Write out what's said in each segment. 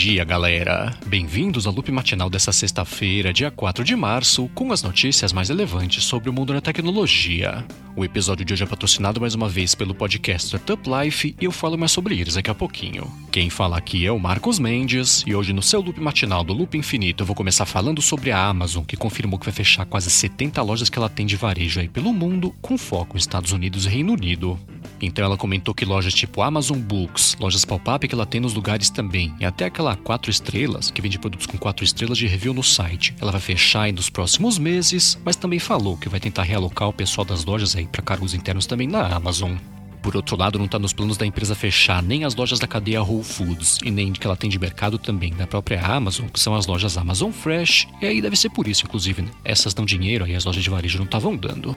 dia, galera! Bem-vindos ao loop matinal dessa sexta-feira, dia 4 de março, com as notícias mais relevantes sobre o mundo da tecnologia. O episódio de hoje é patrocinado mais uma vez pelo podcast Startup Life e eu falo mais sobre eles daqui a pouquinho. Quem fala aqui é o Marcos Mendes e hoje no seu loop matinal do Loop Infinito eu vou começar falando sobre a Amazon, que confirmou que vai fechar quase 70 lojas que ela tem de varejo aí pelo mundo, com foco nos Estados Unidos e Reino Unido. Então ela comentou que lojas tipo Amazon Books, lojas pop-up que ela tem nos lugares também, e até aquela 4 estrelas, que vende produtos com 4 estrelas de review no site. Ela vai fechar aí nos próximos meses, mas também falou que vai tentar realocar o pessoal das lojas aí para cargos internos também na Amazon. Por outro lado, não está nos planos da empresa fechar nem as lojas da cadeia Whole Foods e nem que ela tem de mercado também da própria Amazon, que são as lojas Amazon Fresh, e aí deve ser por isso, inclusive, né? Essas dão dinheiro aí as lojas de varejo não estavam dando.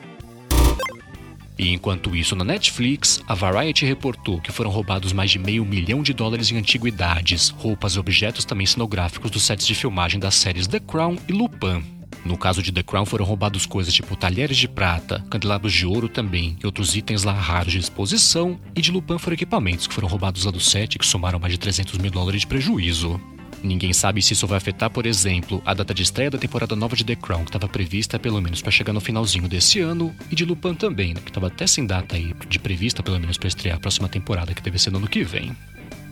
E enquanto isso, na Netflix, a Variety reportou que foram roubados mais de meio milhão de dólares em antiguidades, roupas e objetos também cenográficos dos sets de filmagem das séries The Crown e Lupin. No caso de The Crown, foram roubados coisas tipo talheres de prata, candelabros de ouro também, e outros itens lá raros de exposição, e de Lupin foram equipamentos que foram roubados lá do set que somaram mais de 300 mil dólares de prejuízo. Ninguém sabe se isso vai afetar, por exemplo, a data de estreia da temporada nova de The Crown, que estava prevista pelo menos para chegar no finalzinho desse ano, e de Lupin também, né, que estava até sem data aí de prevista pelo menos para estrear a próxima temporada, que deve ser no ano que vem.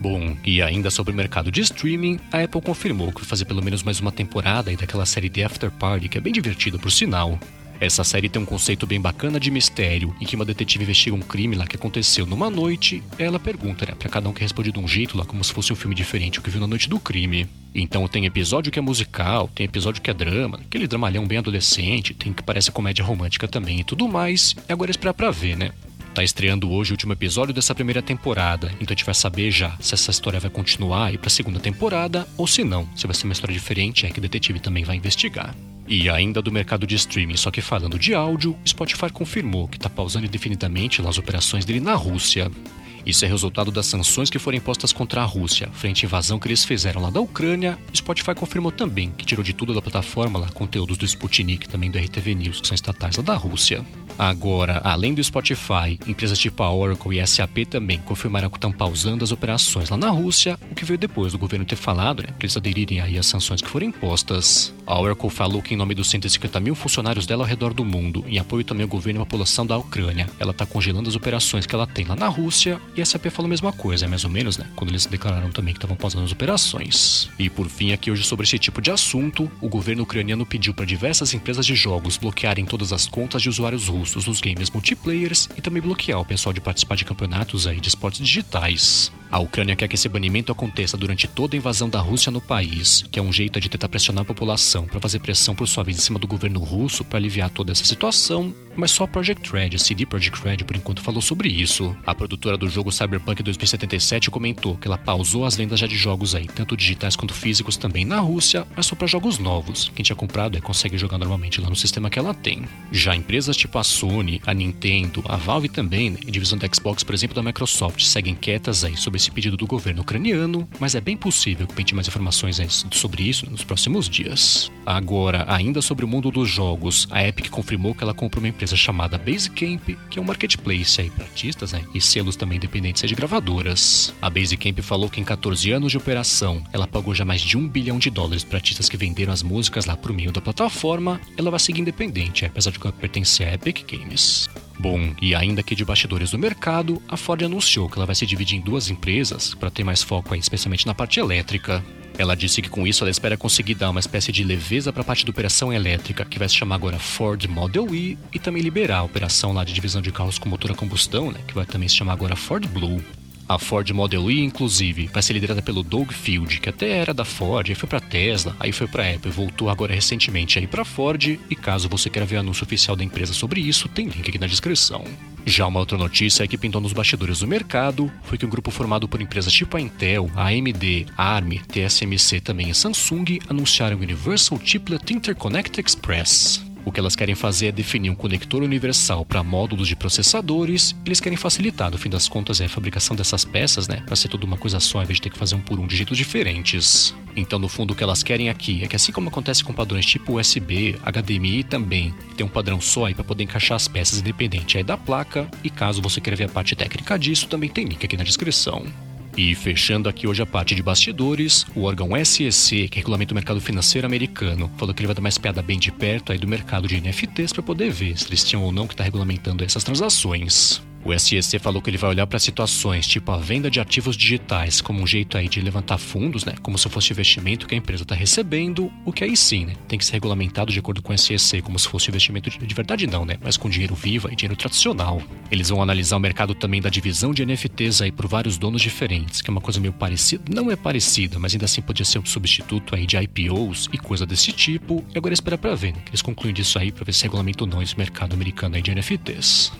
Bom, e ainda sobre o mercado de streaming, a Apple confirmou que vai fazer pelo menos mais uma temporada aí daquela série The After Party, que é bem divertida por sinal. Essa série tem um conceito bem bacana de mistério, em que uma detetive investiga um crime lá que aconteceu numa noite. Ela pergunta, né, pra cada um que responde de um jeito lá, como se fosse um filme diferente, o que viu na noite do crime. Então tem episódio que é musical, tem episódio que é drama, aquele dramalhão bem adolescente, tem que parece comédia romântica também e tudo mais. E agora é esperar pra ver, né? Tá estreando hoje o último episódio dessa primeira temporada, então a gente vai saber já se essa história vai continuar e pra segunda temporada, ou se não, se vai ser uma história diferente, é que o detetive também vai investigar. E ainda do mercado de streaming, só que falando de áudio, Spotify confirmou que está pausando indefinidamente as operações dele na Rússia. Isso é resultado das sanções que foram impostas contra a Rússia, frente à invasão que eles fizeram lá da Ucrânia. Spotify confirmou também que tirou de tudo da plataforma lá conteúdos do Sputnik, também do RTV News, que são estatais lá da Rússia. Agora, além do Spotify, empresas tipo a Oracle e SAP também confirmaram que estão pausando as operações lá na Rússia, o que veio depois do governo ter falado né, que eles aderirem aí às sanções que foram impostas. A Oracle falou que em nome dos 150 mil funcionários dela ao redor do mundo, em apoio também ao governo e à população da Ucrânia, ela está congelando as operações que ela tem lá na Rússia, e a SAP falou a mesma coisa, mais ou menos, né, quando eles declararam também que estavam pausando as operações. E por fim, aqui hoje sobre esse tipo de assunto, o governo ucraniano pediu para diversas empresas de jogos bloquearem todas as contas de usuários russos russos nos games multiplayers e também bloquear o pessoal de participar de campeonatos aí de esportes digitais. A Ucrânia quer que esse banimento aconteça durante toda a invasão da Rússia no país, que é um jeito de tentar pressionar a população para fazer pressão por sua vez em cima do governo russo para aliviar toda essa situação, mas só a Project Red, a CD Projekt Red, por enquanto falou sobre isso. A produtora do jogo Cyberpunk 2077 comentou que ela pausou as vendas já de jogos aí, tanto digitais quanto físicos também na Rússia, mas só para jogos novos. Quem tinha comprado é consegue jogar normalmente lá no sistema que ela tem. Já empresas tipo a Sony, a Nintendo, a Valve também, né, divisão da Xbox, por exemplo, da Microsoft, seguem quietas aí sobre esse pedido do governo ucraniano, mas é bem possível que pente mais informações sobre isso nos próximos dias. Agora, ainda sobre o mundo dos jogos, a Epic confirmou que ela comprou uma empresa chamada Basecamp, que é um marketplace aí para artistas né, e selos também independentes de gravadoras. A Basecamp falou que em 14 anos de operação, ela pagou já mais de um bilhão de dólares para artistas que venderam as músicas lá por meio da plataforma. Ela vai seguir independente, apesar de que pertence à Epic Games. Bom, e ainda aqui de bastidores do mercado, a Ford anunciou que ela vai se dividir em duas empresas para ter mais foco aí, especialmente na parte elétrica. Ela disse que com isso ela espera conseguir dar uma espécie de leveza para a parte de operação elétrica, que vai se chamar agora Ford Model E, e também liberar a operação lá de divisão de carros com motor a combustão, né, que vai também se chamar agora Ford Blue. A Ford Model E, inclusive, vai ser liderada pelo Doug Field, que até era da Ford, aí foi para Tesla, aí foi para Apple, voltou agora recentemente aí para Ford. E caso você queira ver o anúncio oficial da empresa sobre isso, tem link aqui na descrição. Já uma outra notícia que pintou nos bastidores do mercado foi que um grupo formado por empresas tipo a Intel, AMD, ARM, TSMC também e Samsung anunciaram o Universal Chiplet Interconnect Express. O que elas querem fazer é definir um conector universal para módulos de processadores. Eles querem facilitar, no fim das contas, é a fabricação dessas peças, né? Para ser tudo uma coisa só, ao invés de ter que fazer um por um de jeitos diferentes. Então, no fundo, o que elas querem aqui é que, assim como acontece com padrões tipo USB, HDMI também, tem um padrão só aí para poder encaixar as peças independente aí da placa. E caso você queira ver a parte técnica disso, também tem link aqui na descrição. E fechando aqui hoje a parte de bastidores, o órgão SEC, que regulamenta o mercado financeiro americano, falou que ele vai dar mais piada bem de perto aí do mercado de NFTs para poder ver se eles tinham ou não que está regulamentando essas transações. O SEC falou que ele vai olhar para situações tipo a venda de ativos digitais como um jeito aí de levantar fundos, né? Como se fosse investimento que a empresa está recebendo, o que aí sim, né? Tem que ser regulamentado de acordo com o SEC, como se fosse investimento de verdade não, né? Mas com dinheiro vivo e dinheiro tradicional. Eles vão analisar o mercado também da divisão de NFTs aí por vários donos diferentes, que é uma coisa meio parecida. Não é parecida, mas ainda assim podia ser um substituto aí de IPOs e coisa desse tipo. E agora espera para ver, né? Eles concluem disso aí para ver se regulamenta ou não esse mercado americano aí de NFTs.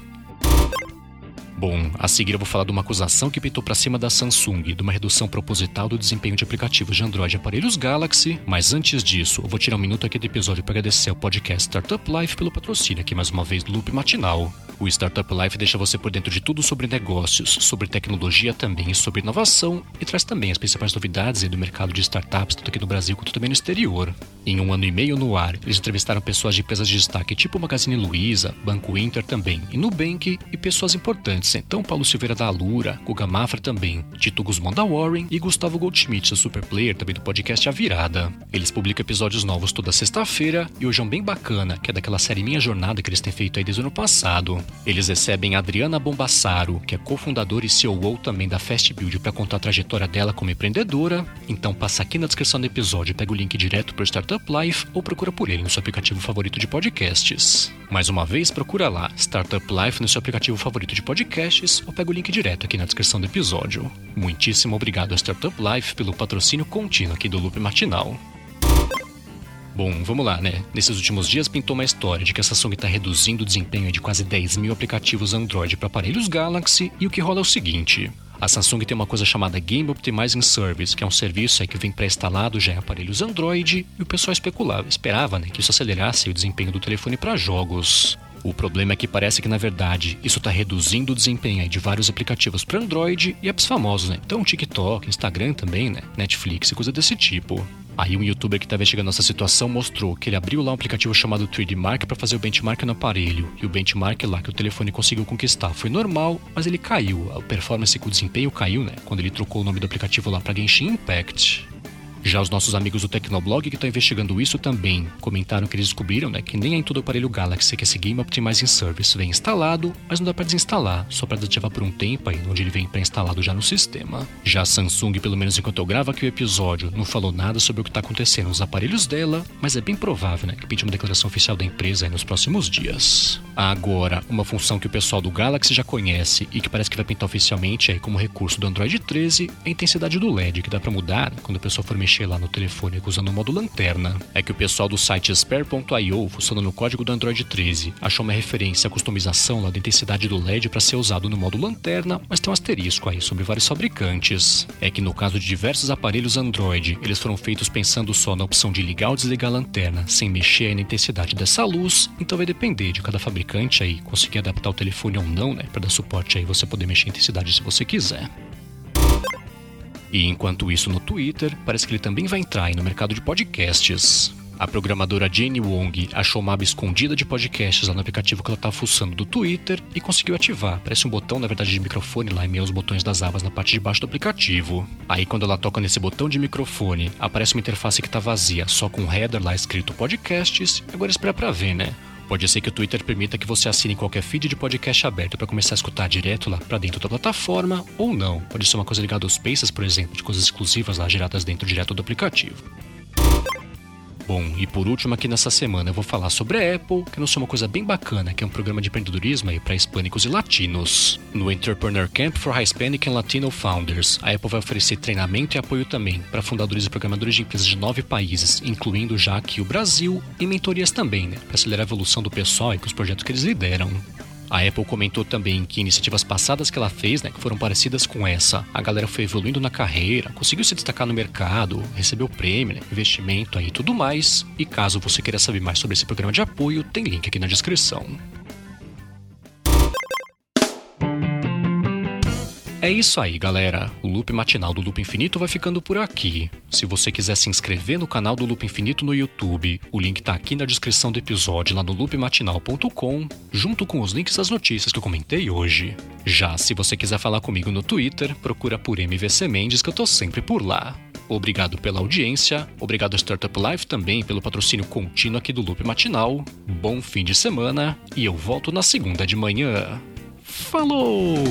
Bom, a seguir eu vou falar de uma acusação que pintou para cima da Samsung, de uma redução proposital do desempenho de aplicativos de Android e aparelhos Galaxy, mas antes disso, eu vou tirar um minuto aqui do episódio para agradecer ao podcast Startup Life pelo patrocínio aqui mais uma vez do Loop Matinal. O Startup Life deixa você por dentro de tudo sobre negócios, sobre tecnologia também e sobre inovação, e traz também as principais novidades do mercado de startups, tanto aqui no Brasil quanto também no exterior. Em um ano e meio no ar, eles entrevistaram pessoas de empresas de destaque tipo Magazine Luiza, Banco Inter também, e Nubank, e pessoas importantes, então Paulo Silveira da Alura, Guga Mafra também, Tito Guzmão da Warren e Gustavo Goldschmidt, super player também do podcast A Virada. Eles publicam episódios novos toda sexta-feira, e hoje é um bem bacana, que é daquela série Minha Jornada que eles têm feito aí desde o ano passado. Eles recebem Adriana Bombassaro, que é cofundadora e CEO também da Fast Build, para contar a trajetória dela como empreendedora. Então passa aqui na descrição do episódio, pega o link direto para Startup Life ou procura por ele no seu aplicativo favorito de podcasts. Mais uma vez, procura lá Startup Life no seu aplicativo favorito de podcasts ou pega o link direto aqui na descrição do episódio. Muitíssimo obrigado a Startup Life pelo patrocínio contínuo aqui do Loop Matinal. Bom, vamos lá, né? Nesses últimos dias pintou uma história de que a Samsung está reduzindo o desempenho de quase 10 mil aplicativos Android para aparelhos Galaxy e o que rola é o seguinte. A Samsung tem uma coisa chamada Game Optimizing Service, que é um serviço que vem pré-instalado já em aparelhos Android, e o pessoal especulava, esperava né, que isso acelerasse o desempenho do telefone para jogos. O problema é que parece que, na verdade, isso está reduzindo o desempenho de vários aplicativos para Android e apps famosos, né? Então, TikTok, Instagram também, né? Netflix e coisa desse tipo. Aí um youtuber que estava investigando essa situação mostrou que ele abriu lá um aplicativo chamado 3D Mark para fazer o benchmark no aparelho. E o benchmark lá que o telefone conseguiu conquistar foi normal, mas ele caiu. A performance com o desempenho caiu, né? Quando ele trocou o nome do aplicativo lá para Genshin Impact. Já os nossos amigos do Tecnoblog que estão investigando isso também comentaram que eles descobriram né, que nem em todo aparelho Galaxy que esse Game Optimizing Service vem instalado, mas não dá para desinstalar, só para desativar por um tempo aí, onde ele vem pré-instalado já no sistema. Já a Samsung, pelo menos enquanto eu gravo aqui o episódio, não falou nada sobre o que está acontecendo nos aparelhos dela, mas é bem provável né, que pinte uma declaração oficial da empresa nos próximos dias. Agora, uma função que o pessoal do Galaxy já conhece e que parece que vai pintar oficialmente aí como recurso do Android 13 é a intensidade do LED, que dá para mudar né, quando a pessoa for mexer mexer lá no telefone usando o modo lanterna é que o pessoal do site spare.io, funcionando no código do Android 13, achou uma referência à customização lá da intensidade do LED para ser usado no modo lanterna, mas tem um asterisco aí sobre vários fabricantes. É que no caso de diversos aparelhos Android, eles foram feitos pensando só na opção de ligar ou desligar a lanterna, sem mexer na intensidade dessa luz, então vai depender de cada fabricante aí conseguir adaptar o telefone ou não, né, para dar suporte aí você poder mexer a intensidade se você quiser. E enquanto isso no Twitter, parece que ele também vai entrar no mercado de podcasts. A programadora Jane Wong achou uma aba escondida de podcasts lá no aplicativo que ela estava fuçando do Twitter e conseguiu ativar. Parece um botão, na verdade, de microfone lá em meio aos botões das abas na parte de baixo do aplicativo. Aí, quando ela toca nesse botão de microfone, aparece uma interface que está vazia, só com um header lá escrito podcasts. Agora espera para ver, né? Pode ser que o Twitter permita que você assine qualquer feed de podcast aberto para começar a escutar direto lá para dentro da plataforma, ou não. Pode ser uma coisa ligada aos Spaces, por exemplo, de coisas exclusivas lá geradas dentro direto do aplicativo. Bom, e por último aqui nessa semana eu vou falar sobre a Apple, que anunciou uma coisa bem bacana, que é um programa de empreendedorismo para hispânicos e latinos. No Entrepreneur Camp for Hispanic and Latino Founders, a Apple vai oferecer treinamento e apoio também para fundadores e programadores de empresas de nove países, incluindo já aqui o Brasil, e mentorias também, né, para acelerar a evolução do pessoal e com os projetos que eles lideram. A Apple comentou também que iniciativas passadas que ela fez, né, que foram parecidas com essa, a galera foi evoluindo na carreira, conseguiu se destacar no mercado, recebeu prêmio, né, investimento aí e tudo mais. E caso você queira saber mais sobre esse programa de apoio, tem link aqui na descrição. É isso aí, galera. O loop matinal do Loop Infinito vai ficando por aqui. Se você quiser se inscrever no canal do Loop Infinito no YouTube, o link tá aqui na descrição do episódio lá no loopmatinal.com, junto com os links das notícias que eu comentei hoje. Já se você quiser falar comigo no Twitter, procura por MVC Mendes que eu tô sempre por lá. Obrigado pela audiência, obrigado a Startup Life também pelo patrocínio contínuo aqui do Loop Matinal. Bom fim de semana e eu volto na segunda de manhã. Falou!